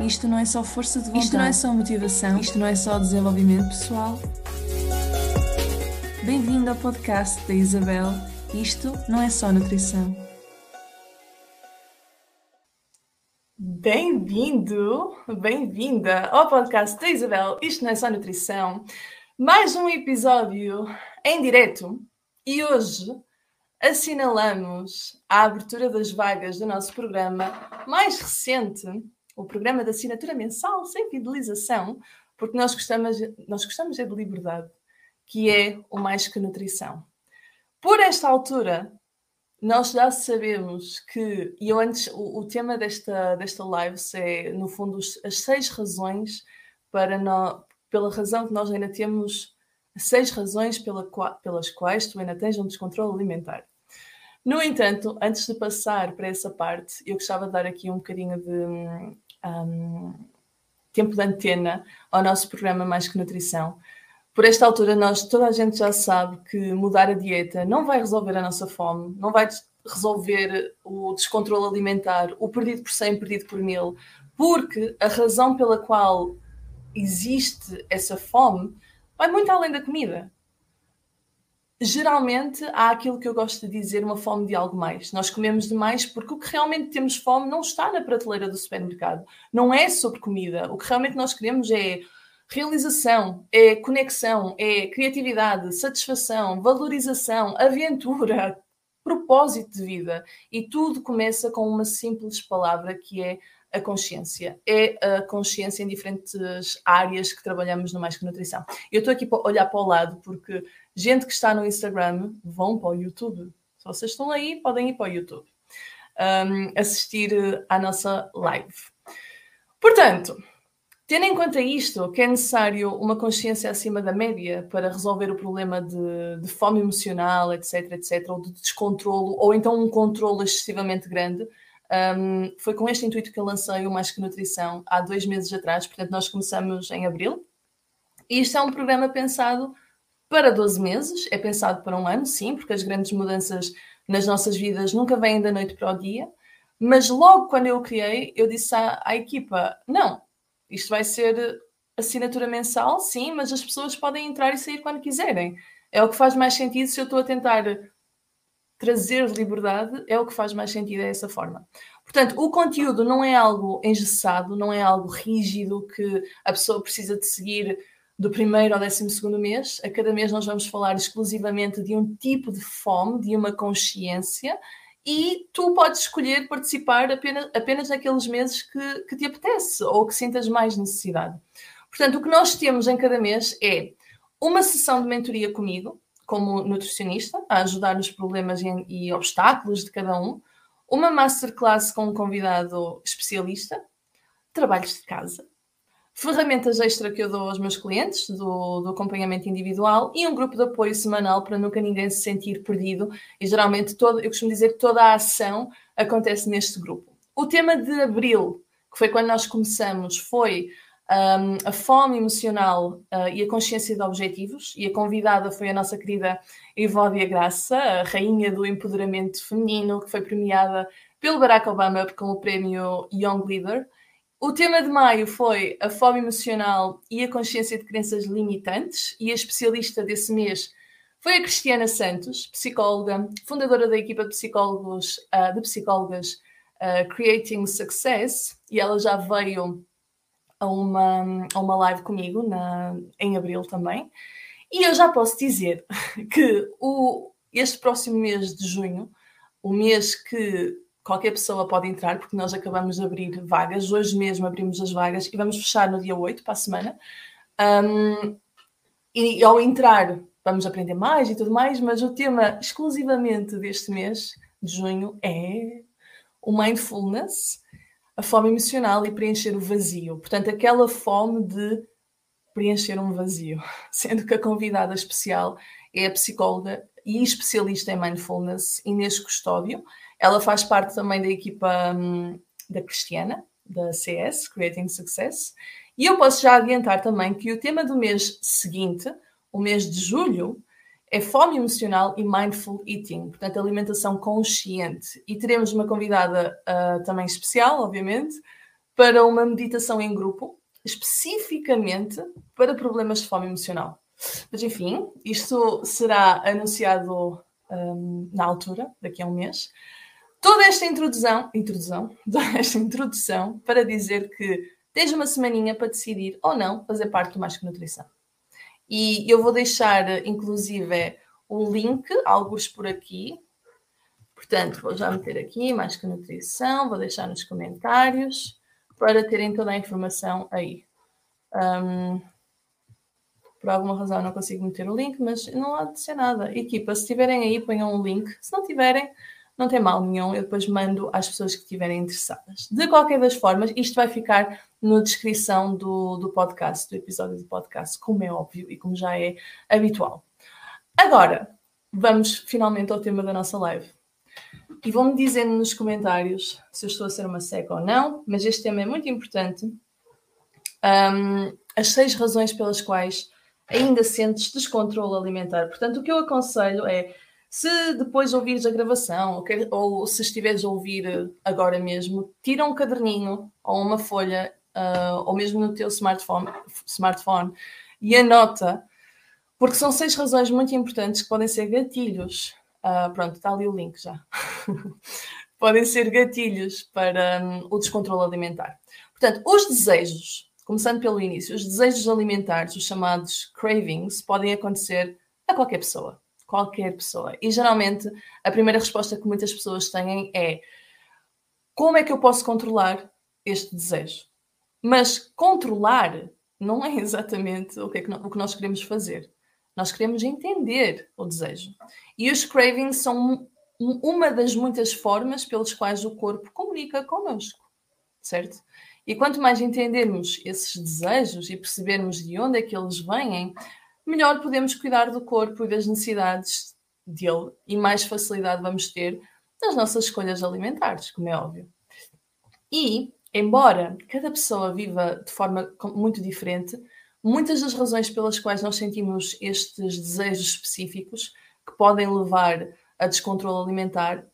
Isto não é só força de vontade. Isto não é só motivação. Isto não é só desenvolvimento pessoal. Bem-vindo ao podcast da Isabel. Isto não é só nutrição. Bem-vindo, bem-vinda ao podcast da Isabel. Isto não é só nutrição. Mais um episódio em direto e hoje assinalamos a abertura das vagas do nosso programa mais recente, o programa de assinatura mensal sem fidelização, porque nós gostamos, nós gostamos é de liberdade, que é o mais que nutrição. Por esta altura, nós já sabemos que, e eu antes, o, o tema desta, desta live é, no fundo, as seis razões para nós, pela razão que nós ainda temos, seis razões pela, pelas quais tu ainda tens um descontrole alimentar. No entanto, antes de passar para essa parte, eu gostava de dar aqui um bocadinho de um, tempo de antena ao nosso programa Mais que Nutrição. Por esta altura, nós, toda a gente já sabe que mudar a dieta não vai resolver a nossa fome, não vai resolver o descontrole alimentar, o perdido por 100, perdido por mil, porque a razão pela qual existe essa fome vai muito além da comida geralmente há aquilo que eu gosto de dizer, uma fome de algo mais. Nós comemos demais porque o que realmente temos fome não está na prateleira do supermercado. Não é sobre comida. O que realmente nós queremos é realização, é conexão, é criatividade, satisfação, valorização, aventura, propósito de vida. E tudo começa com uma simples palavra que é a consciência. É a consciência em diferentes áreas que trabalhamos no Mais Que Nutrição. Eu estou aqui para olhar para o lado porque gente que está no Instagram vão para o YouTube. Se vocês estão aí, podem ir para o YouTube um, assistir à nossa live. Portanto, tendo em conta isto, que é necessário uma consciência acima da média para resolver o problema de, de fome emocional, etc, etc, ou de descontrolo, ou então um controlo excessivamente grande, um, foi com este intuito que eu lancei o Mais Que Nutrição há dois meses atrás, portanto, nós começamos em abril. E isto é um programa pensado para 12 meses, é pensado para um ano, sim, porque as grandes mudanças nas nossas vidas nunca vêm da noite para o dia. Mas logo quando eu o criei, eu disse à, à equipa: não, isto vai ser assinatura mensal, sim, mas as pessoas podem entrar e sair quando quiserem. É o que faz mais sentido se eu estou a tentar trazer liberdade, é o que faz mais sentido é essa forma. Portanto, o conteúdo não é algo engessado, não é algo rígido que a pessoa precisa de seguir do primeiro ao décimo segundo mês. A cada mês nós vamos falar exclusivamente de um tipo de fome, de uma consciência, e tu podes escolher participar apenas, apenas naqueles meses que, que te apetece ou que sintas mais necessidade. Portanto, o que nós temos em cada mês é uma sessão de mentoria comigo, como nutricionista, a ajudar nos problemas e, e obstáculos de cada um, uma masterclass com um convidado especialista, trabalhos de casa, ferramentas extra que eu dou aos meus clientes do, do, acompanhamento individual e um grupo de apoio semanal para nunca ninguém se sentir perdido. E geralmente, todo, eu costumo dizer que toda a ação acontece neste grupo. O tema de abril, que foi quando nós começamos, foi um, a fome emocional uh, e a consciência de objetivos. E a convidada foi a nossa querida Evódia Graça, a rainha do empoderamento feminino, que foi premiada pelo Barack Obama com o prémio Young Leader. O tema de maio foi a fome emocional e a consciência de crenças limitantes, e a especialista desse mês foi a Cristiana Santos, psicóloga, fundadora da equipa de psicólogos, uh, de psicólogas uh, Creating Success, e ela já veio a uma, a uma live comigo na, em abril também. E eu já posso dizer que o, este próximo mês de junho, o mês que qualquer pessoa pode entrar, porque nós acabamos de abrir vagas. Hoje mesmo abrimos as vagas e vamos fechar no dia 8 para a semana. Um, e ao entrar, vamos aprender mais e tudo mais, mas o tema exclusivamente deste mês de junho é o mindfulness, a fome emocional e preencher o vazio. Portanto, aquela fome de preencher um vazio. Sendo que a convidada especial é a psicóloga e especialista em mindfulness, Inês Custódio ela faz parte também da equipa um, da Cristiana, da CS, Creating Success. E eu posso já adiantar também que o tema do mês seguinte, o mês de julho, é fome emocional e mindful eating, portanto, alimentação consciente. E teremos uma convidada uh, também especial, obviamente, para uma meditação em grupo, especificamente para problemas de fome emocional. Mas enfim, isto será anunciado um, na altura, daqui a um mês. Toda esta introdução, introdução, toda esta introdução para dizer que tens uma semaninha para decidir ou não fazer parte do Mais que Nutrição. E eu vou deixar, inclusive, o link, alguns por aqui. Portanto, vou já meter aqui Mais que Nutrição, vou deixar nos comentários para terem toda a informação aí. Um, por alguma razão não consigo meter o link, mas não há de ser nada. Equipa, se tiverem aí, ponham um link. Se não tiverem, não tem mal nenhum. Eu depois mando às pessoas que estiverem interessadas. De qualquer das formas, isto vai ficar na descrição do, do podcast, do episódio do podcast, como é óbvio e como já é habitual. Agora, vamos finalmente ao tema da nossa live. E vão-me dizendo nos comentários se eu estou a ser uma seca ou não, mas este tema é muito importante. Um, as seis razões pelas quais ainda sentes descontrole alimentar. Portanto, o que eu aconselho é, se depois ouvires a gravação, ou, ou se estiveres a ouvir agora mesmo, tira um caderninho ou uma folha, uh, ou mesmo no teu smartphone, smartphone e anota, porque são seis razões muito importantes que podem ser gatilhos. Uh, pronto, está ali o link já. podem ser gatilhos para um, o descontrole alimentar. Portanto, os desejos Começando pelo início, os desejos alimentares, os chamados cravings, podem acontecer a qualquer pessoa. Qualquer pessoa. E geralmente a primeira resposta que muitas pessoas têm é: como é que eu posso controlar este desejo? Mas controlar não é exatamente o que, é que, o que nós queremos fazer. Nós queremos entender o desejo. E os cravings são uma das muitas formas pelas quais o corpo comunica connosco, certo? E quanto mais entendermos esses desejos e percebermos de onde é que eles vêm, melhor podemos cuidar do corpo e das necessidades dele e mais facilidade vamos ter nas nossas escolhas alimentares, como é óbvio. E, embora cada pessoa viva de forma muito diferente, muitas das razões pelas quais nós sentimos estes desejos específicos que podem levar a descontrole alimentar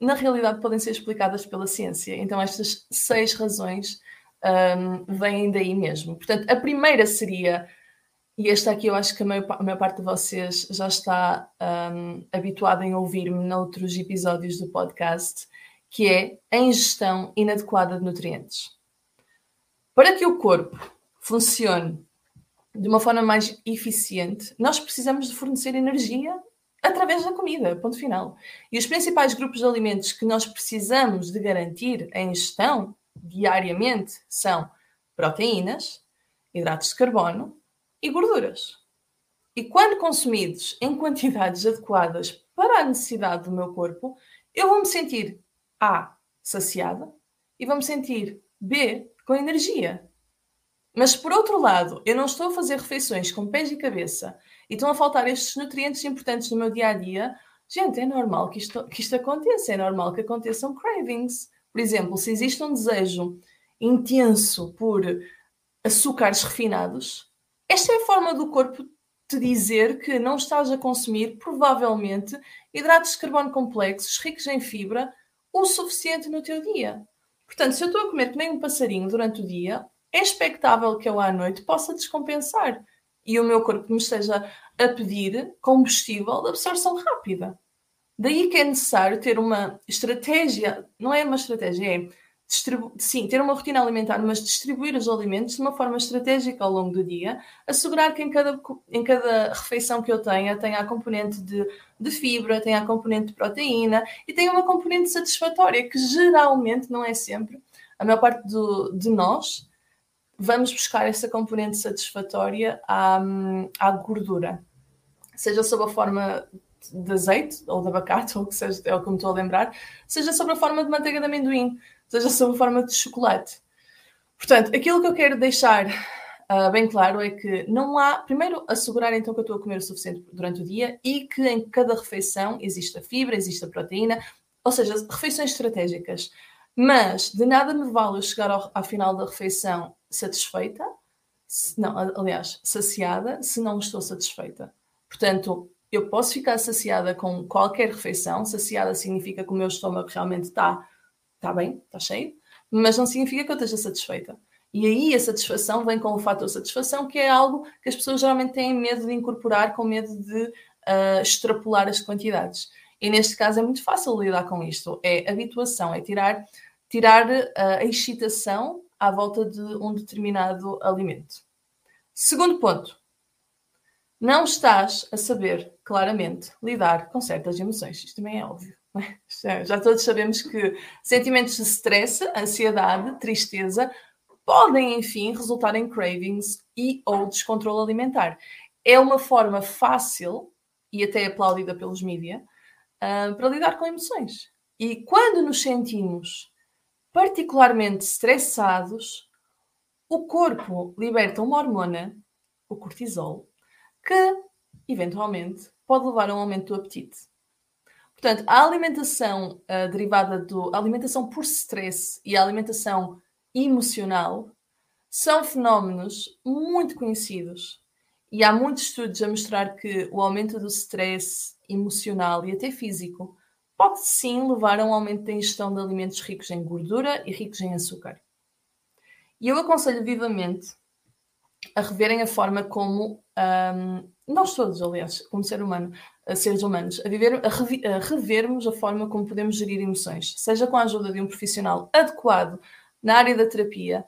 na realidade podem ser explicadas pela ciência. Então, estas seis razões um, vêm daí mesmo. Portanto, a primeira seria, e esta aqui eu acho que a maior, a maior parte de vocês já está um, habituada em ouvir-me noutros episódios do podcast, que é a ingestão inadequada de nutrientes. Para que o corpo funcione de uma forma mais eficiente, nós precisamos de fornecer energia através da comida, ponto final. E os principais grupos de alimentos que nós precisamos de garantir a ingestão diariamente são proteínas, hidratos de carbono e gorduras. E quando consumidos em quantidades adequadas para a necessidade do meu corpo, eu vou me sentir A. saciada e vou me sentir B. com energia. Mas por outro lado, eu não estou a fazer refeições com pés e cabeça e estão a faltar estes nutrientes importantes no meu dia a dia, gente, é normal que isto, que isto aconteça, é normal que aconteçam cravings. Por exemplo, se existe um desejo intenso por açúcares refinados, esta é a forma do corpo te dizer que não estás a consumir, provavelmente, hidratos de carbono complexos, ricos em fibra, o suficiente no teu dia. Portanto, se eu estou a comer nem um passarinho durante o dia, é expectável que eu à noite possa descompensar e o meu corpo me esteja a pedir combustível de absorção rápida. Daí que é necessário ter uma estratégia, não é uma estratégia, é sim, ter uma rotina alimentar, mas distribuir os alimentos de uma forma estratégica ao longo do dia, assegurar que em cada, em cada refeição que eu tenha, tenha a componente de, de fibra, tenha a componente de proteína e tenha uma componente satisfatória, que geralmente não é sempre. A maior parte do, de nós vamos buscar essa componente satisfatória à, à gordura, seja sob a forma de azeite ou de abacate, ou que seja, é o que me estou a lembrar, seja sob a forma de manteiga de amendoim, seja sob forma de chocolate. Portanto, aquilo que eu quero deixar uh, bem claro é que não há, primeiro, assegurar então que eu estou a comer o suficiente durante o dia e que em cada refeição existe a fibra, existe a proteína, ou seja, refeições estratégicas. Mas de nada me vale eu chegar ao, ao final da refeição satisfeita, se, não, aliás, saciada, se não estou satisfeita. Portanto, eu posso ficar saciada com qualquer refeição, saciada significa que o meu estômago realmente está tá bem, está cheio, mas não significa que eu esteja satisfeita. E aí a satisfação vem com o fator satisfação, que é algo que as pessoas geralmente têm medo de incorporar, com medo de uh, extrapolar as quantidades. E neste caso é muito fácil lidar com isto. É habituação, é tirar, tirar uh, a excitação à volta de um determinado alimento. Segundo ponto. Não estás a saber claramente lidar com certas emoções. Isto também é óbvio. Já todos sabemos que sentimentos de stress, ansiedade, tristeza podem, enfim, resultar em cravings e ou descontrole alimentar. É uma forma fácil e até aplaudida pelos mídias uh, para lidar com emoções. E quando nos sentimos particularmente estressados, o corpo liberta uma hormona, o cortisol, que eventualmente pode levar a um aumento do apetite. Portanto, a alimentação uh, derivada do a alimentação por stress e a alimentação emocional são fenómenos muito conhecidos e há muitos estudos a mostrar que o aumento do stress emocional e até físico pode sim levar a um aumento da ingestão de alimentos ricos em gordura e ricos em açúcar. E eu aconselho vivamente a reverem a forma como um, nós todos, aliás, como ser humano, seres humanos, a, viver, a, revi, a revermos a forma como podemos gerir emoções, seja com a ajuda de um profissional adequado na área da terapia,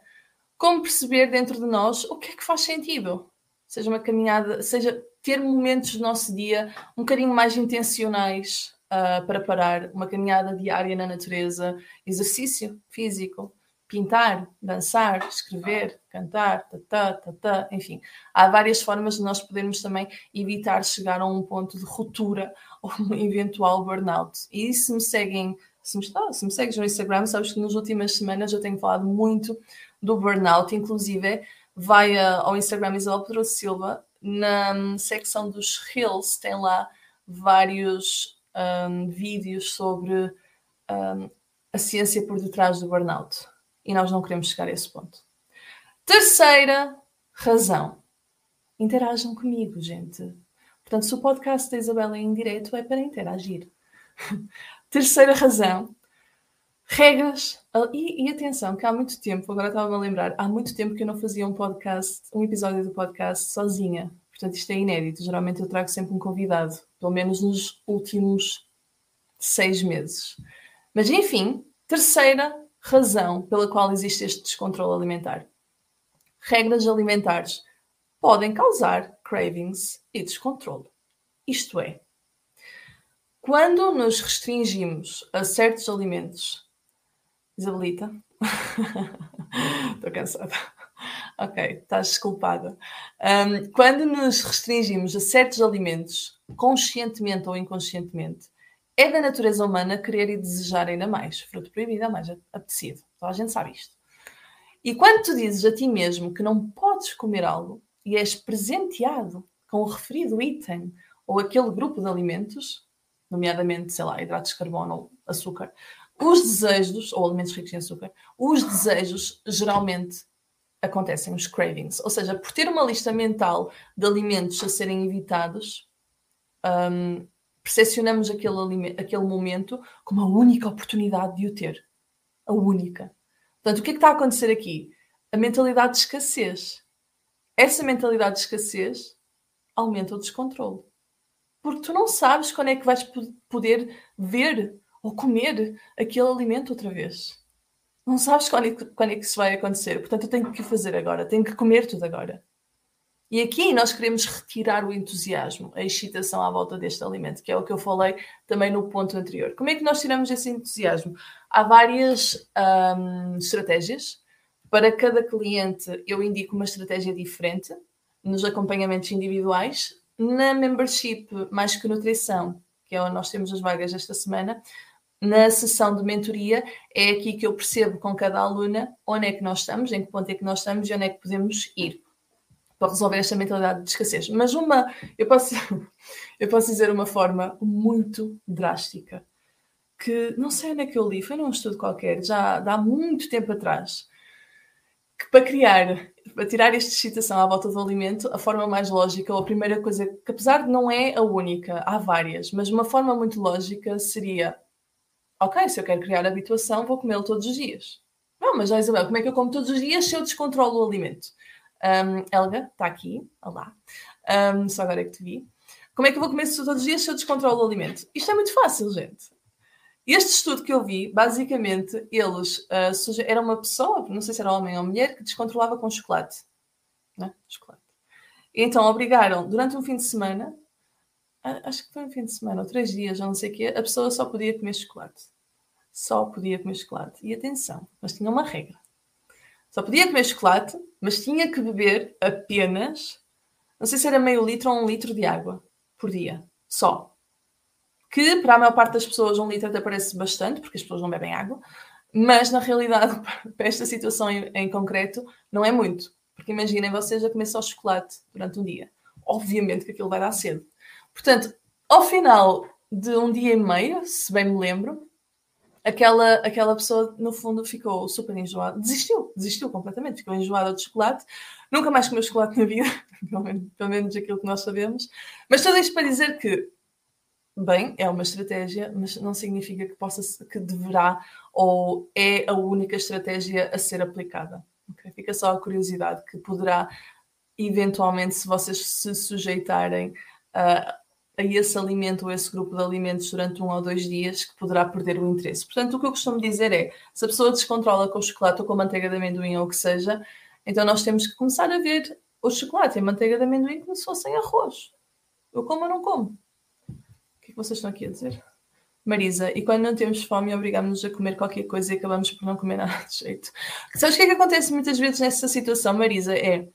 como perceber dentro de nós o que é que faz sentido. Seja uma caminhada, seja ter momentos do nosso dia um bocadinho mais intencionais uh, para parar, uma caminhada diária na natureza, exercício físico, pintar, dançar, escrever, cantar, tatá, tatá, enfim. Há várias formas de nós podermos também evitar chegar a um ponto de ruptura ou um eventual burnout. E se me seguem, se me, ah, se me segues no Instagram, sabes que nas últimas semanas eu tenho falado muito do burnout, inclusive vai ao Instagram Isabel Pedro Silva, na secção dos Reels tem lá vários um, vídeos sobre um, a ciência por detrás do burnout. E nós não queremos chegar a esse ponto. Terceira razão. Interajam comigo, gente. Portanto, se o podcast da Isabela é em direto, é para interagir. Terceira razão. Regras. E, e, atenção, que há muito tempo, agora estava-me a lembrar, há muito tempo que eu não fazia um podcast, um episódio do podcast sozinha. Portanto, isto é inédito. Geralmente eu trago sempre um convidado, pelo menos nos últimos seis meses. Mas enfim, terceira razão pela qual existe este descontrole alimentar. Regras alimentares podem causar cravings e descontrole. Isto é, quando nos restringimos a certos alimentos, Isabelita, estou cansada. Ok, estás desculpada. Um, quando nos restringimos a certos alimentos, conscientemente ou inconscientemente, é da natureza humana querer e desejar ainda mais. Fruto proibido é mais apetecido. Toda a gente sabe isto. E quando tu dizes a ti mesmo que não podes comer algo e és presenteado com o referido item ou aquele grupo de alimentos, nomeadamente, sei lá, hidratos de carbono ou açúcar, os desejos, ou alimentos ricos em açúcar, os desejos geralmente acontecem, os cravings. Ou seja, por ter uma lista mental de alimentos a serem evitados, um, percepcionamos aquele, aquele momento como a única oportunidade de o ter. A única. Portanto, o que é que está a acontecer aqui? A mentalidade de escassez. Essa mentalidade de escassez aumenta o descontrole. Porque tu não sabes quando é que vais poder ver ou comer aquele alimento outra vez. Não sabes quando é, que, quando é que isso vai acontecer. Portanto, eu tenho que fazer agora. Tenho que comer tudo agora. E aqui nós queremos retirar o entusiasmo, a excitação à volta deste alimento, que é o que eu falei também no ponto anterior. Como é que nós tiramos esse entusiasmo? Há várias hum, estratégias. Para cada cliente, eu indico uma estratégia diferente nos acompanhamentos individuais. Na membership Mais que Nutrição, que é onde nós temos as vagas esta semana, na sessão de mentoria, é aqui que eu percebo com cada aluna onde é que nós estamos, em que ponto é que nós estamos e onde é que podemos ir para resolver esta mentalidade de escassez. Mas uma, eu posso, eu posso dizer uma forma muito drástica, que não sei onde é que eu li, foi num estudo qualquer, já há muito tempo atrás, que para criar, para tirar esta excitação à volta do alimento, a forma mais lógica, ou a primeira coisa, que apesar de não é a única, há várias, mas uma forma muito lógica seria ok, se eu quero criar habituação, vou comê-lo todos os dias. Então, mas já Isabel, como é que eu como todos os dias se eu descontrolo o alimento? Um, Helga, está aqui, olá. Um, só agora é que te vi. Como é que eu vou comer todos os dias se eu descontrolo o alimento? Isto é muito fácil, gente. Este estudo que eu vi, basicamente, eles uh, era uma pessoa, não sei se era homem ou mulher, que descontrolava com chocolate. Né? Chocolate. Então obrigaram, durante um fim de semana, acho que foi um fim de semana, ou três dias, ou não sei o quê, a pessoa só podia comer chocolate. Só podia comer chocolate. E atenção, mas tinha uma regra. Só podia comer chocolate, mas tinha que beber apenas, não sei se era meio litro ou um litro de água por dia. Só. Que para a maior parte das pessoas um litro até parece bastante, porque as pessoas não bebem água, mas na realidade, para esta situação em, em concreto, não é muito. Porque imaginem vocês a comer só chocolate durante um dia. Obviamente que aquilo vai dar cedo. Portanto, ao final de um dia e meio, se bem me lembro, aquela, aquela pessoa, no fundo, ficou super enjoada. Desistiu, desistiu completamente, ficou enjoada de chocolate. Nunca mais comeu chocolate na vida, pelo menos, pelo menos aquilo que nós sabemos. Mas tudo isto para dizer que, bem, é uma estratégia, mas não significa que possa, que deverá ou é a única estratégia a ser aplicada. Okay? Fica só a curiosidade que poderá, eventualmente, se vocês se sujeitarem a a esse alimento ou esse grupo de alimentos durante um ou dois dias que poderá perder o interesse. Portanto, o que eu costumo dizer é: se a pessoa descontrola com chocolate ou com manteiga de amendoim ou o que seja, então nós temos que começar a ver o chocolate e a manteiga de amendoim como se fossem arroz. Eu como ou não como? O que é que vocês estão aqui a dizer? Marisa, e quando não temos fome, obrigamos-nos a comer qualquer coisa e acabamos por não comer nada de jeito. Sabes o que é que acontece muitas vezes nessa situação, Marisa? É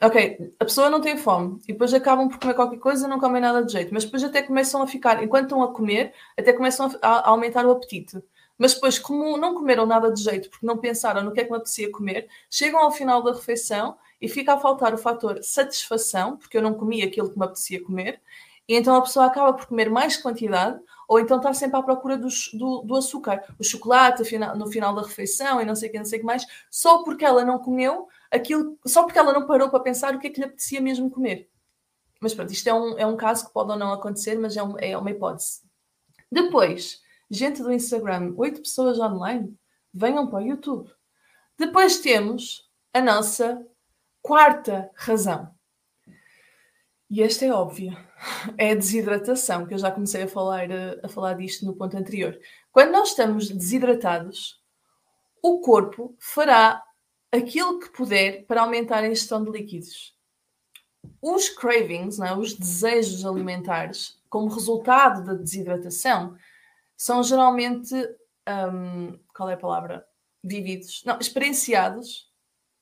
Ok, a pessoa não tem fome e depois acabam por comer qualquer coisa e não comem nada de jeito, mas depois até começam a ficar, enquanto estão a comer, até começam a, a aumentar o apetite. Mas depois, como não comeram nada de jeito, porque não pensaram no que é que me apetecia comer, chegam ao final da refeição e fica a faltar o fator satisfação, porque eu não comi aquilo que me apetecia comer, e então a pessoa acaba por comer mais quantidade, ou então está sempre à procura do, do, do açúcar, o chocolate no final da refeição e não sei o que, não sei o que mais, só porque ela não comeu aquilo, só porque ela não parou para pensar o que é que lhe apetecia mesmo comer. Mas pronto, isto é um, é um caso que pode ou não acontecer, mas é, um, é uma hipótese. Depois, gente do Instagram, oito pessoas online, venham para o YouTube. Depois temos a nossa quarta razão. E esta é óbvia. É a desidratação, que eu já comecei a falar, a falar disto no ponto anterior. Quando nós estamos desidratados, o corpo fará aquilo que puder para aumentar a ingestão de líquidos. Os cravings, não é? os desejos alimentares, como resultado da desidratação, são geralmente, um, qual é a palavra? Vividos, não, experienciados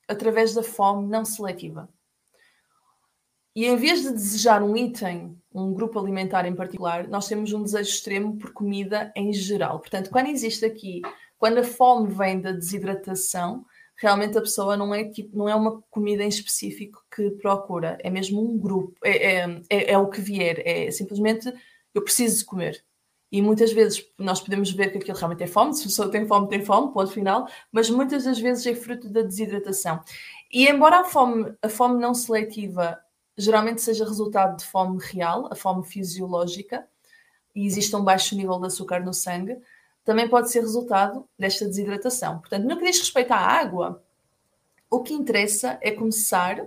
através da fome não seletiva. E em vez de desejar um item, um grupo alimentar em particular, nós temos um desejo extremo por comida em geral. Portanto, quando existe aqui, quando a fome vem da desidratação, realmente a pessoa não é tipo, não é uma comida em específico que procura, é mesmo um grupo, é, é, é, é o que vier, é simplesmente eu preciso de comer. E muitas vezes nós podemos ver que aquilo realmente é fome, se a pessoa tem fome, tem fome, ponto final, mas muitas das vezes é fruto da desidratação. E embora a fome, a fome não seletiva geralmente seja resultado de fome real, a fome fisiológica, e existe um baixo nível de açúcar no sangue, também pode ser resultado desta desidratação. Portanto, no que diz respeito à água, o que interessa é começar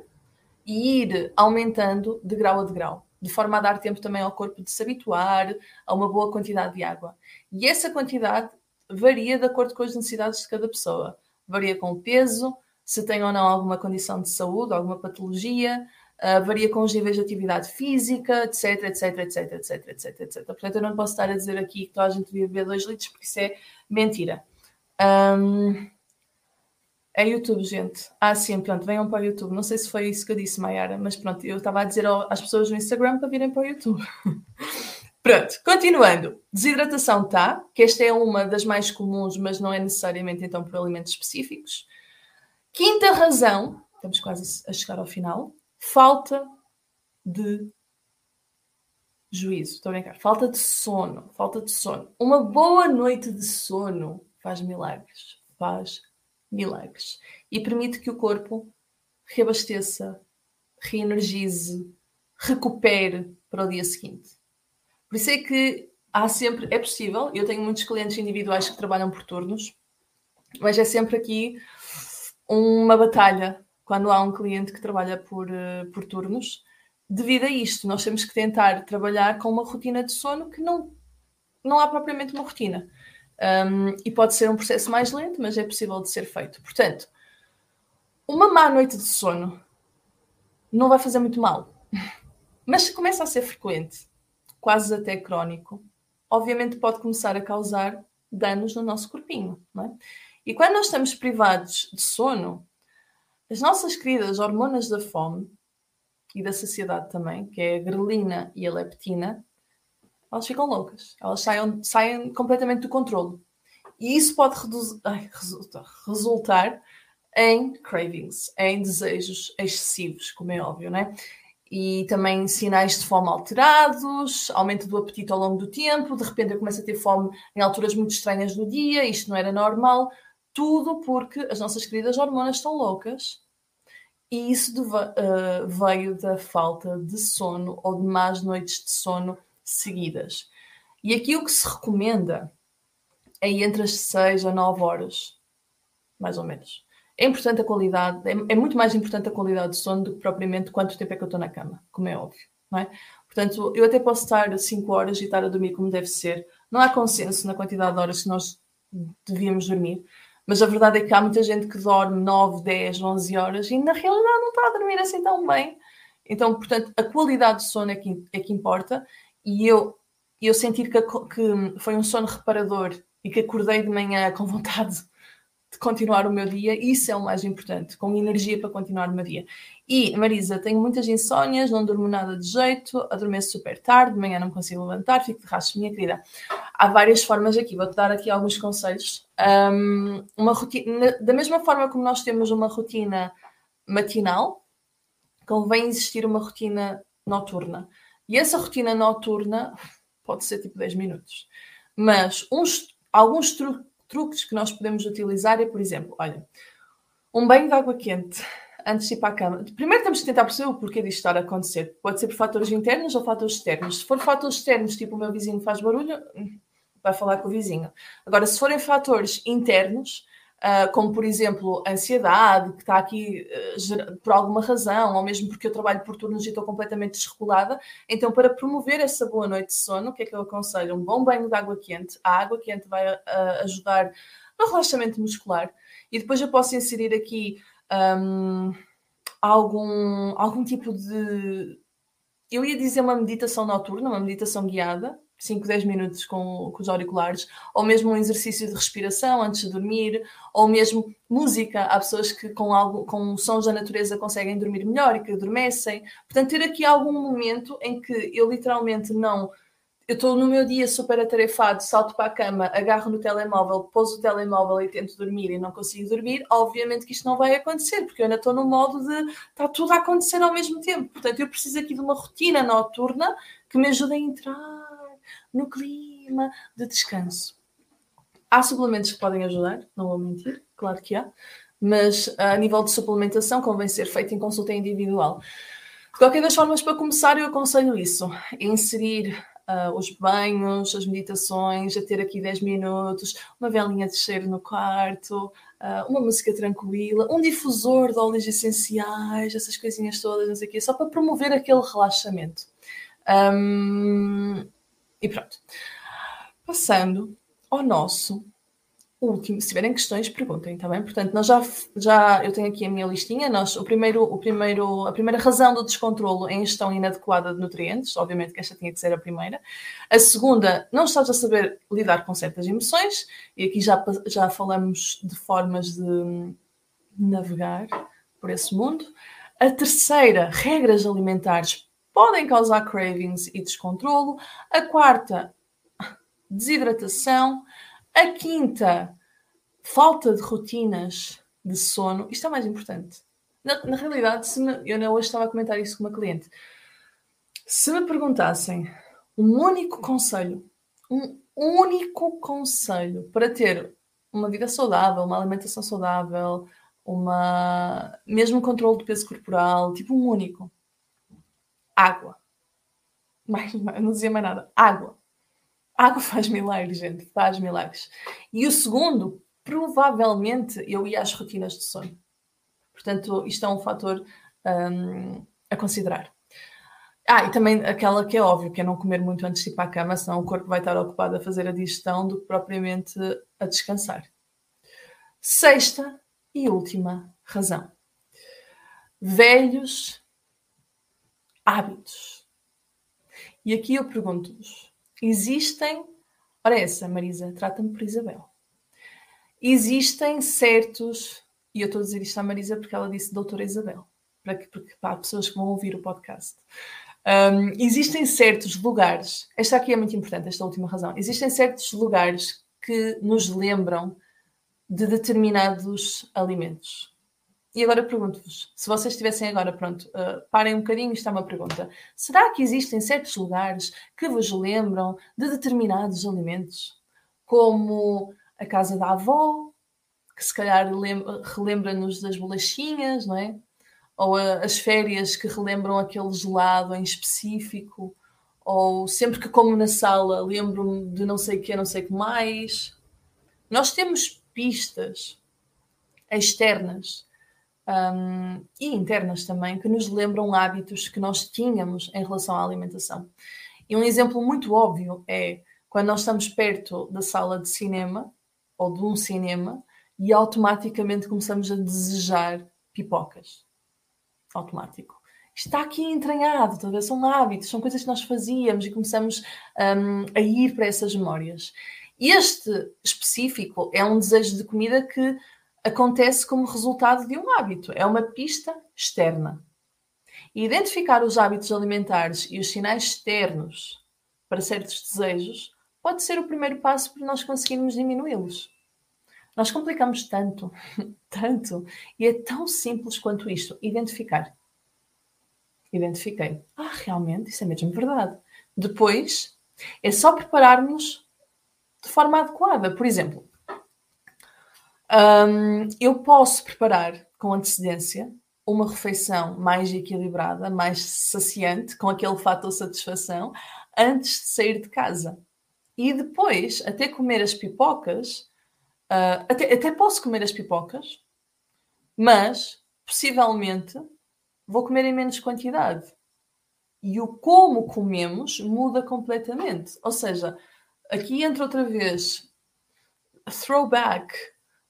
e ir aumentando de grau a de grau, de forma a dar tempo também ao corpo de se habituar a uma boa quantidade de água. E essa quantidade varia de acordo com as necessidades de cada pessoa. Varia com o peso, se tem ou não alguma condição de saúde, alguma patologia, Uh, varia com os níveis de atividade física, etc, etc, etc, etc, etc, etc. Portanto, eu não posso estar a dizer aqui que toda a gente devia beber 2 litros, porque isso é mentira. Um, é YouTube, gente. Ah, sim, pronto, venham para o YouTube. Não sei se foi isso que eu disse, Mayara, mas pronto, eu estava a dizer às pessoas no Instagram para virem para o YouTube. pronto, continuando. Desidratação tá, que esta é uma das mais comuns, mas não é necessariamente então por alimentos específicos. Quinta razão, estamos quase a chegar ao final falta de juízo. Estou a brincar. Falta de sono. Falta de sono. Uma boa noite de sono faz milagres. Faz milagres. E permite que o corpo reabasteça, reenergize, recupere para o dia seguinte. Por isso é que há sempre, é possível, eu tenho muitos clientes individuais que trabalham por turnos, Mas é sempre aqui uma batalha quando há um cliente que trabalha por, eh, por turnos. Devido a isto, nós temos que tentar trabalhar com uma rotina de sono que não, não há propriamente uma rotina. Um, e pode ser um processo mais lento, mas é possível de ser feito. Portanto, uma má noite de sono não vai fazer muito mal. Mas se começa a ser frequente, quase até crónico, obviamente pode começar a causar danos no nosso corpinho. É? E quando nós estamos privados de sono, as nossas queridas hormonas da fome e da saciedade também, que é a grelina e a leptina, elas ficam loucas. Elas saem, saem completamente do controle. E isso pode ai, resultar, resultar em cravings, em desejos excessivos, como é óbvio, né? E também sinais de fome alterados, aumento do apetite ao longo do tempo, de repente eu começo a ter fome em alturas muito estranhas do dia, isto não era normal, tudo porque as nossas queridas hormonas estão loucas e isso de, uh, veio da falta de sono ou de más noites de sono seguidas. E aqui o que se recomenda é entre as 6 a 9 horas, mais ou menos. É importante a qualidade, é, é, muito mais importante a qualidade de sono do que propriamente quanto tempo é que eu estou na cama, como é óbvio, não é? Portanto, eu até posso estar 5 horas e estar a dormir como deve ser. Não há consenso na quantidade de horas que nós devíamos dormir, mas a verdade é que há muita gente que dorme 9, 10, 11 horas e na realidade não está a dormir assim tão bem. Então, portanto, a qualidade de sono é que, é que importa e eu, eu sentir que, que foi um sono reparador e que acordei de manhã com vontade de continuar o meu dia, isso é o mais importante, com energia para continuar o meu dia. E, Marisa, tenho muitas insónias, não durmo nada de jeito, adormeço super tarde, de manhã não consigo levantar, fico de rastro, minha querida. Há várias formas aqui, vou-te dar aqui alguns conselhos. Um, uma rotina, da mesma forma como nós temos uma rotina matinal, convém existir uma rotina noturna. E essa rotina noturna pode ser tipo 10 minutos. Mas uns, alguns truques truques que nós podemos utilizar é, por exemplo, olha, um banho de água quente antes de ir para a cama. Primeiro temos que tentar perceber o porquê disto estar a acontecer. Pode ser por fatores internos ou fatores externos. Se for fatores externos, tipo o meu vizinho faz barulho, vai falar com o vizinho. Agora, se forem fatores internos, Uh, como por exemplo ansiedade, que está aqui uh, por alguma razão, ou mesmo porque eu trabalho por turnos e estou completamente desregulada. Então, para promover essa boa noite de sono, o que é que eu aconselho? Um bom banho de água quente. A água quente vai uh, ajudar no relaxamento muscular. E depois eu posso inserir aqui um, algum, algum tipo de. Eu ia dizer uma meditação noturna, uma meditação guiada, 5, 10 minutos com, com, os auriculares, ou mesmo um exercício de respiração antes de dormir, ou mesmo música. Há pessoas que com, algo, com sons da natureza conseguem dormir melhor e que adormecem. Portanto, ter aqui algum momento em que eu literalmente não. Eu estou no meu dia super atarefado, salto para a cama, agarro no telemóvel, pouso o telemóvel e tento dormir e não consigo dormir. Obviamente que isto não vai acontecer, porque eu ainda estou no modo de está tudo a acontecer ao mesmo tempo. Portanto, eu preciso aqui de uma rotina noturna que me ajude a entrar no clima de descanso. Há suplementos que podem ajudar, não vou mentir, claro que há, mas a nível de suplementação convém ser feito em consulta individual. De qualquer das formas, para começar, eu aconselho isso: inserir uh, os banhos, as meditações, a ter aqui 10 minutos, uma velinha de cheiro no quarto, uh, uma música tranquila, um difusor de óleos essenciais, essas coisinhas todas, não sei o quê, só para promover aquele relaxamento. Um, e pronto. Passando ao nosso último. Se tiverem questões, perguntem, está bem? Portanto, nós já, já eu tenho aqui a minha listinha. Nós, o primeiro, o primeiro, a primeira razão do descontrolo é em gestão inadequada de nutrientes. Obviamente que esta tinha que ser a primeira. A segunda, não estás a saber lidar com certas emoções. E aqui já, já falamos de formas de navegar por esse mundo. A terceira, regras alimentares podem causar cravings e descontrolo. A quarta, desidratação. A quinta, falta de rotinas de sono. Isto é mais importante. Na, na realidade, me, eu hoje estava a comentar isso com uma cliente. Se me perguntassem um único conselho, um único conselho para ter uma vida saudável, uma alimentação saudável, uma mesmo controle do peso corporal, tipo um único água. Mais, não dizia mais nada. Água. Água faz milagres, gente. Faz milagres. E o segundo, provavelmente eu ia às rotinas de sono. Portanto, isto é um fator um, a considerar. Ah, e também aquela que é óbvio, que é não comer muito antes de ir para a cama, senão o corpo vai estar ocupado a fazer a digestão do que propriamente a descansar. Sexta e última razão. Velhos hábitos. E aqui eu pergunto-vos: existem. Ora, essa, Marisa, trata-me por Isabel. Existem certos. E eu estou a dizer isto à Marisa porque ela disse doutora Isabel, para, que, porque, para pessoas que vão ouvir o podcast. Um, existem certos lugares, esta aqui é muito importante, esta última razão. Existem certos lugares que nos lembram de determinados alimentos. E agora pergunto-vos, se vocês estivessem agora, pronto, uh, parem um bocadinho, isto é uma pergunta. Será que existem certos lugares que vos lembram de determinados alimentos? Como a casa da avó, que se calhar relembra-nos das bolachinhas, não é? Ou as férias que relembram aquele gelado em específico, ou sempre que como na sala lembro-me de não sei o que, não sei o que mais. Nós temos pistas externas um, e internas também que nos lembram hábitos que nós tínhamos em relação à alimentação. E um exemplo muito óbvio é quando nós estamos perto da sala de cinema ou de um cinema e automaticamente começamos a desejar pipocas. Automático. Está aqui entranhado, talvez são hábitos, são coisas que nós fazíamos e começamos um, a ir para essas memórias. Este específico é um desejo de comida que acontece como resultado de um hábito, é uma pista externa. E identificar os hábitos alimentares e os sinais externos para certos desejos pode ser o primeiro passo para nós conseguirmos diminuí-los. Nós complicamos tanto, tanto, e é tão simples quanto isto: identificar. Identifiquei. Ah, realmente, isso é mesmo verdade. Depois, é só prepararmos de forma adequada. Por exemplo, um, eu posso preparar com antecedência uma refeição mais equilibrada, mais saciante, com aquele fator satisfação, antes de sair de casa. E depois, até comer as pipocas, uh, até, até posso comer as pipocas, mas possivelmente vou comer em menos quantidade. E o como comemos muda completamente. Ou seja, aqui entra outra vez throwback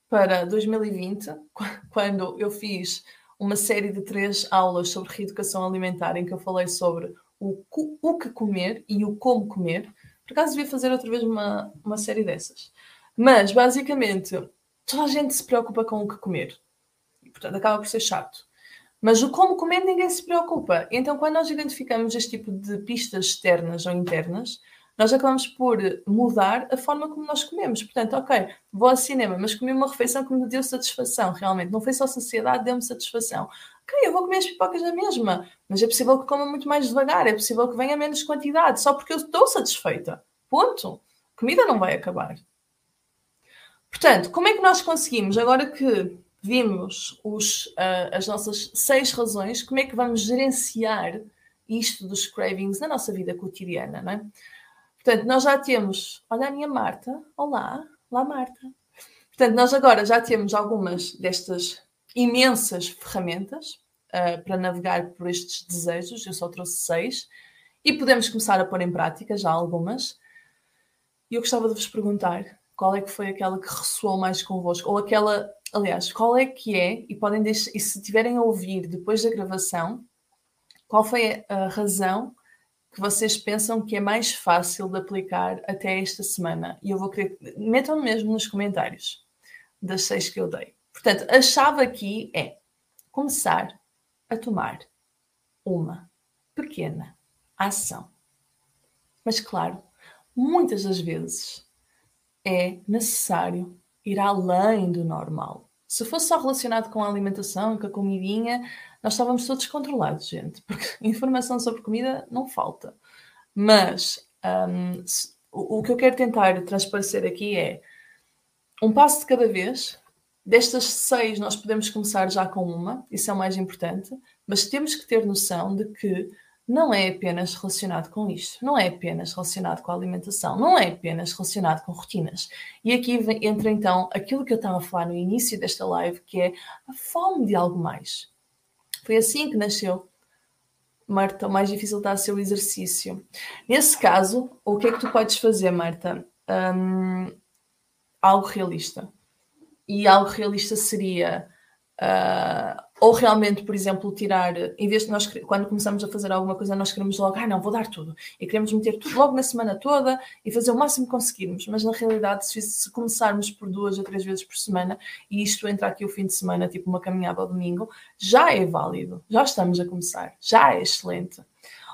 para 2020, quando eu fiz uma série de três aulas sobre reeducação alimentar, em que eu falei sobre o, o que comer e o como comer. Por acaso devia fazer outra vez uma, uma série dessas. Mas, basicamente, toda a gente se preocupa com o que comer. E, portanto, acaba por ser chato. Mas o como comer ninguém se preocupa. Então, quando nós identificamos este tipo de pistas externas ou internas, nós acabamos por mudar a forma como nós comemos. Portanto, ok, vou ao cinema, mas comi uma refeição que me deu satisfação, realmente. Não foi só saciedade, deu-me satisfação. Ok, eu vou comer as pipocas na mesma, mas é possível que coma muito mais devagar, é possível que venha menos quantidade, só porque eu estou satisfeita. Ponto. Comida não vai acabar. Portanto, como é que nós conseguimos, agora que vimos os, uh, as nossas seis razões, como é que vamos gerenciar isto dos cravings na nossa vida cotidiana, não é? Portanto, nós já temos. Olha a minha Marta. Olá. Olá, Marta. Portanto, nós agora já temos algumas destas imensas ferramentas uh, para navegar por estes desejos. Eu só trouxe seis. E podemos começar a pôr em prática já algumas. E eu gostava de vos perguntar qual é que foi aquela que ressoou mais convosco, ou aquela, aliás, qual é que é, e podem deixar, e se tiverem a ouvir depois da gravação, qual foi a razão que vocês pensam que é mais fácil de aplicar até esta semana. E eu vou querer. Metam mesmo nos comentários das seis que eu dei. Portanto, a chave aqui é começar a tomar uma pequena ação. Mas, claro, muitas das vezes é necessário ir além do normal. Se fosse só relacionado com a alimentação e com a comidinha, nós estávamos todos controlados, gente, porque informação sobre comida não falta. Mas um, se, o, o que eu quero tentar transparecer aqui é um passo de cada vez. Destas seis, nós podemos começar já com uma, isso é o mais importante, mas temos que ter noção de que não é apenas relacionado com isto, não é apenas relacionado com a alimentação, não é apenas relacionado com rotinas. E aqui entra então aquilo que eu estava a falar no início desta live, que é a fome de algo mais. Foi assim que nasceu Marta, o mais difícil está a ser o exercício. Nesse caso, o que é que tu podes fazer, Marta? Um, algo realista. E algo realista seria uh, ou realmente, por exemplo, tirar, em vez de nós, quando começamos a fazer alguma coisa, nós queremos logo, ah, não, vou dar tudo. E queremos meter tudo logo na semana toda e fazer o máximo que conseguirmos. Mas na realidade, se, se começarmos por duas ou três vezes por semana, e isto entra aqui o fim de semana, tipo uma caminhada ao domingo, já é válido. Já estamos a começar. Já é excelente.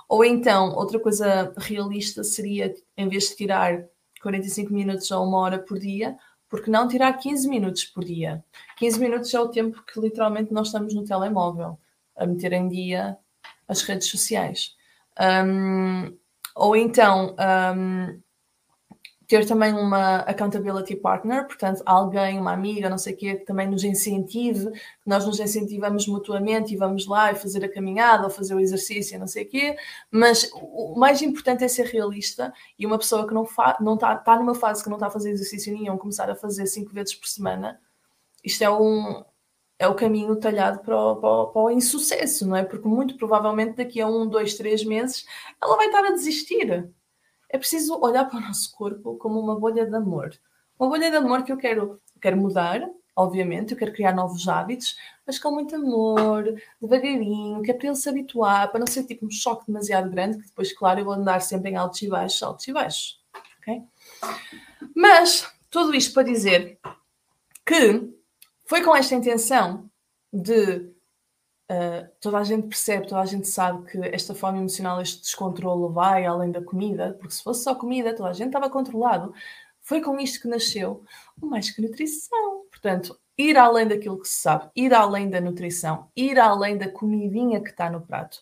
Ou então, outra coisa realista seria, em vez de tirar 45 minutos ou uma hora por dia, porque não tirar 15 minutos por dia? 15 minutos é o tempo que literalmente nós estamos no telemóvel a meter em dia as redes sociais. Um, ou então um, ter também uma accountability partner, portanto, alguém, uma amiga, não sei o quê, que também nos incentive, que nós nos incentivamos mutuamente e vamos lá e fazer a caminhada ou fazer o exercício, não sei o quê, mas o mais importante é ser realista e uma pessoa que não está não tá, tá numa fase que não está a fazer exercício nenhum, começar a fazer cinco vezes por semana, isto é um é o caminho talhado para o, para, o, para o insucesso, não é? Porque muito provavelmente daqui a um, dois, três meses ela vai estar a desistir é preciso olhar para o nosso corpo como uma bolha de amor. Uma bolha de amor que eu quero, quero mudar, obviamente, eu quero criar novos hábitos, mas com muito amor, devagarinho, que é para ele se habituar, para não ser tipo um choque demasiado grande, que depois, claro, eu vou andar sempre em altos e baixos, altos e baixos. Ok? Mas, tudo isto para dizer que foi com esta intenção de Uh, toda a gente percebe, toda a gente sabe que esta fome emocional, este descontrole vai além da comida, porque se fosse só comida, toda a gente estava controlado. Foi com isto que nasceu o Mais Que Nutrição. Portanto, ir além daquilo que se sabe, ir além da nutrição, ir além da comidinha que está no prato.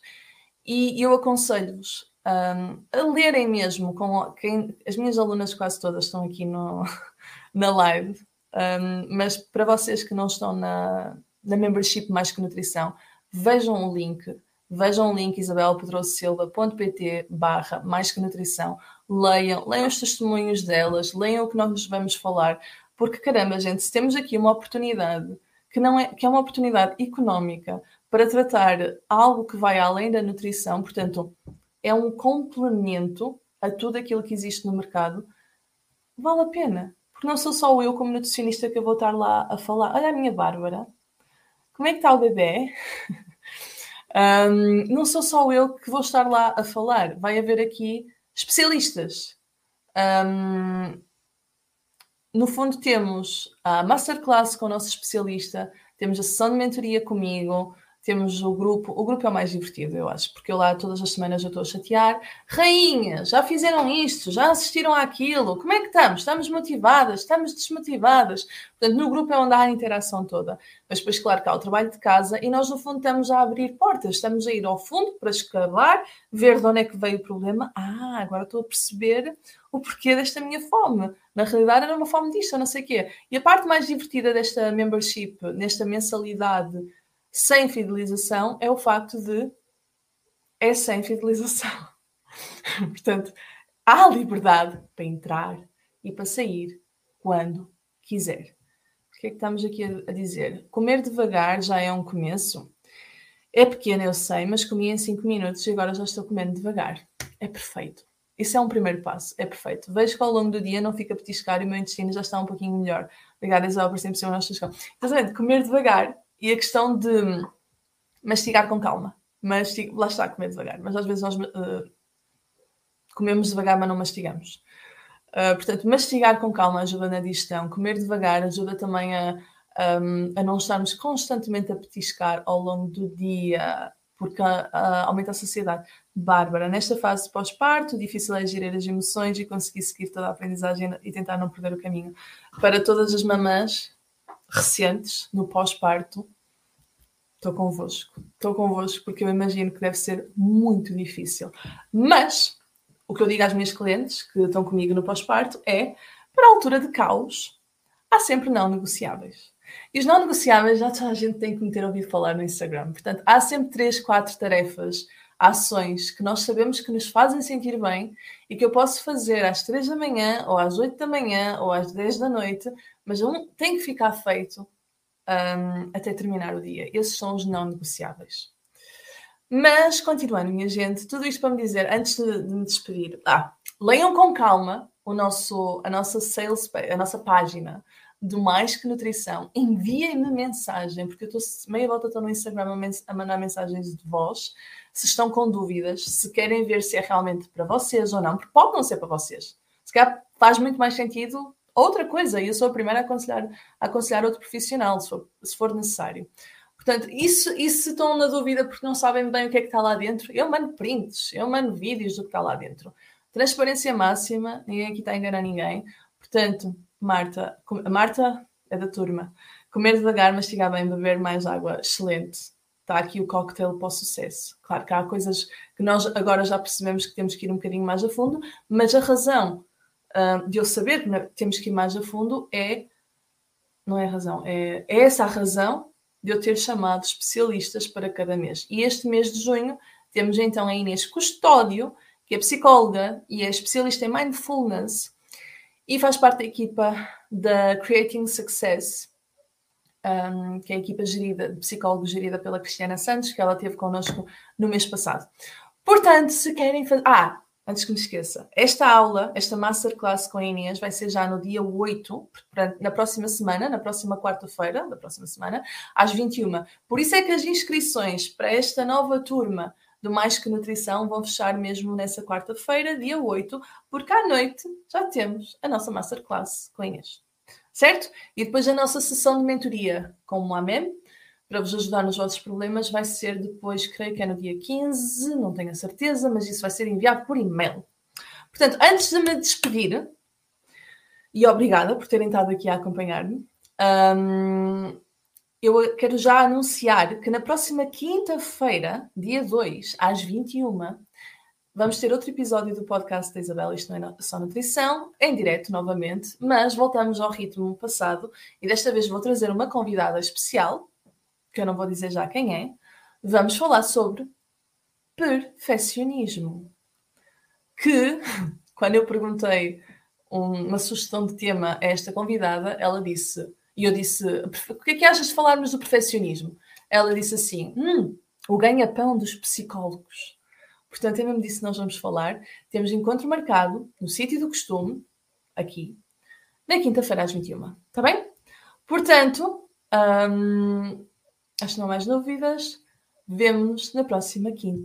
E eu aconselho-vos um, a lerem mesmo, com quem, as minhas alunas quase todas estão aqui no, na live, um, mas para vocês que não estão na, na membership Mais Que Nutrição, vejam o link, vejam o link isabelpedrosilva.pt barra mais que nutrição, leiam, leiam os testemunhos delas, leiam o que nós nos vamos falar, porque caramba, gente, se temos aqui uma oportunidade que não é, que é uma oportunidade económica para tratar algo que vai além da nutrição, portanto, é um complemento a tudo aquilo que existe no mercado, vale a pena. Porque não sou só eu, como nutricionista, que eu vou estar lá a falar. Olha a minha Bárbara, como é que está o bebê? um, não sou só eu que vou estar lá a falar, vai haver aqui especialistas. Um, no fundo, temos a masterclass com o nosso especialista, temos a sessão de mentoria comigo, temos o grupo, o grupo é o mais divertido, eu acho, porque eu lá todas as semanas eu estou a chatear. Rainhas, já fizeram isto, já assistiram àquilo, como é que estamos? Estamos motivadas, estamos desmotivadas. Portanto, no grupo é onde há a interação toda. Mas depois, claro que há o trabalho de casa e nós, no fundo, estamos a abrir portas, estamos a ir ao fundo para escavar, ver de onde é que veio o problema. Ah, agora estou a perceber o porquê desta minha fome. Na realidade, era uma fome disto, não sei o quê. E a parte mais divertida desta membership, nesta mensalidade sem fidelização é o facto de é sem fidelização. Portanto, há liberdade para entrar e para sair quando quiser. O que é que estamos aqui a, dizer? Comer devagar já é um começo. É pequeno, eu sei, mas comi em 5 minutos e agora já estou comendo devagar. É perfeito. Isso é um primeiro passo, é perfeito. Vejo que ao longo do dia não fica petiscar e o meu intestino já está um pouquinho melhor. Obrigada, Isabel, por sempre ser o nosso Então, comer devagar e a questão de mastigar com calma. Mastig... Lá está, comer devagar. Mas às vezes nós uh, comemos devagar, mas não mastigamos. Uh, portanto, mastigar com calma ajuda na digestão. Comer devagar ajuda também a, um, a não estarmos constantemente a petiscar ao longo do dia, porque aumenta a saciedade. Bárbara, nesta fase pós-parto, difícil é gerir as emoções e conseguir seguir toda a aprendizagem e tentar não perder o caminho. Para todas as mamães, recentes, no pós-parto, estou convosco. Estou convosco porque eu imagino que deve ser muito difícil. Mas o que eu digo às minhas clientes que estão comigo no pós-parto é: para a altura de caos, há sempre não negociáveis. E os não negociáveis já toda a gente tem que me ter ouvido falar no Instagram. Portanto, há sempre três, quatro tarefas ações que nós sabemos que nos fazem sentir bem e que eu posso fazer às 3 da manhã, ou às 8 da manhã, ou às 10 da noite, mas tem que ficar feito um, até terminar o dia. Esses são os não negociáveis. Mas, continuando, minha gente, tudo isto para me dizer, antes de, de me despedir, ah, leiam com calma o nosso, a nossa sales, a nossa página do Mais Que Nutrição. Enviem-me mensagem, porque eu estou meia volta estou no Instagram a, mandar mensagens de voz, se estão com dúvidas, se querem ver se é realmente para vocês ou não, porque pode não ser para vocês. Se calhar faz muito mais sentido outra coisa, e eu sou a primeira a aconselhar, a aconselhar outro profissional, se for, se for necessário. Portanto, isso, isso se estão na dúvida porque não sabem bem o que é que está lá dentro, eu mando prints, eu mando vídeos do que está lá dentro. Transparência máxima, ninguém aqui está a enganar ninguém. Portanto, Marta, a Marta é da turma. Comer devagar, mastigar bem, beber mais água, excelente. Está aqui o cocktail para o sucesso. Claro que há coisas que nós agora já percebemos que temos que ir um bocadinho mais a fundo, mas a razão de eu saber que temos que ir mais a fundo é. Não é a razão, é, é essa a razão de eu ter chamado especialistas para cada mês. E este mês de junho temos então a Inês Custódio, que é psicóloga e é especialista em mindfulness e faz parte da equipa da Creating Success, um, que é a equipa gerida, de psicólogos gerida pela Cristiana Santos, que ela teve connosco no mês passado. Portanto, se querem fazer. Ah, antes que me esqueça, esta aula, esta masterclass com a Inês, vai ser já no dia 8, na próxima semana, na próxima quarta-feira da próxima semana, às 21. Por isso é que as inscrições para esta nova turma do Mais Que Nutrição vão fechar mesmo nessa quarta-feira, dia 8, porque à noite já temos a nossa Masterclass com a Inês. Certo? E depois a nossa sessão de mentoria com o Mohamed, para vos ajudar nos vossos problemas, vai ser depois, creio que é no dia 15, não tenho a certeza, mas isso vai ser enviado por e-mail. Portanto, antes de me despedir, e obrigada por terem estado aqui a acompanhar-me, um, eu quero já anunciar que na próxima quinta-feira, dia 2, às 21, vamos ter outro episódio do podcast da Isabela, isto não é só nutrição, em direto novamente, mas voltamos ao ritmo passado e desta vez vou trazer uma convidada especial, que eu não vou dizer já quem é. Vamos falar sobre perfeccionismo. Que, quando eu perguntei uma sugestão de tema a esta convidada, ela disse e eu disse: o que é que achas de falarmos do perfeccionismo? Ela disse assim: hum, o ganha-pão dos psicólogos. Portanto, eu mesmo disse nós vamos falar. Temos encontro marcado no sítio do costume, aqui, na quinta-feira às 21. Está bem? Portanto, hum, que não há mais dúvidas. Vemo-nos na próxima quinta.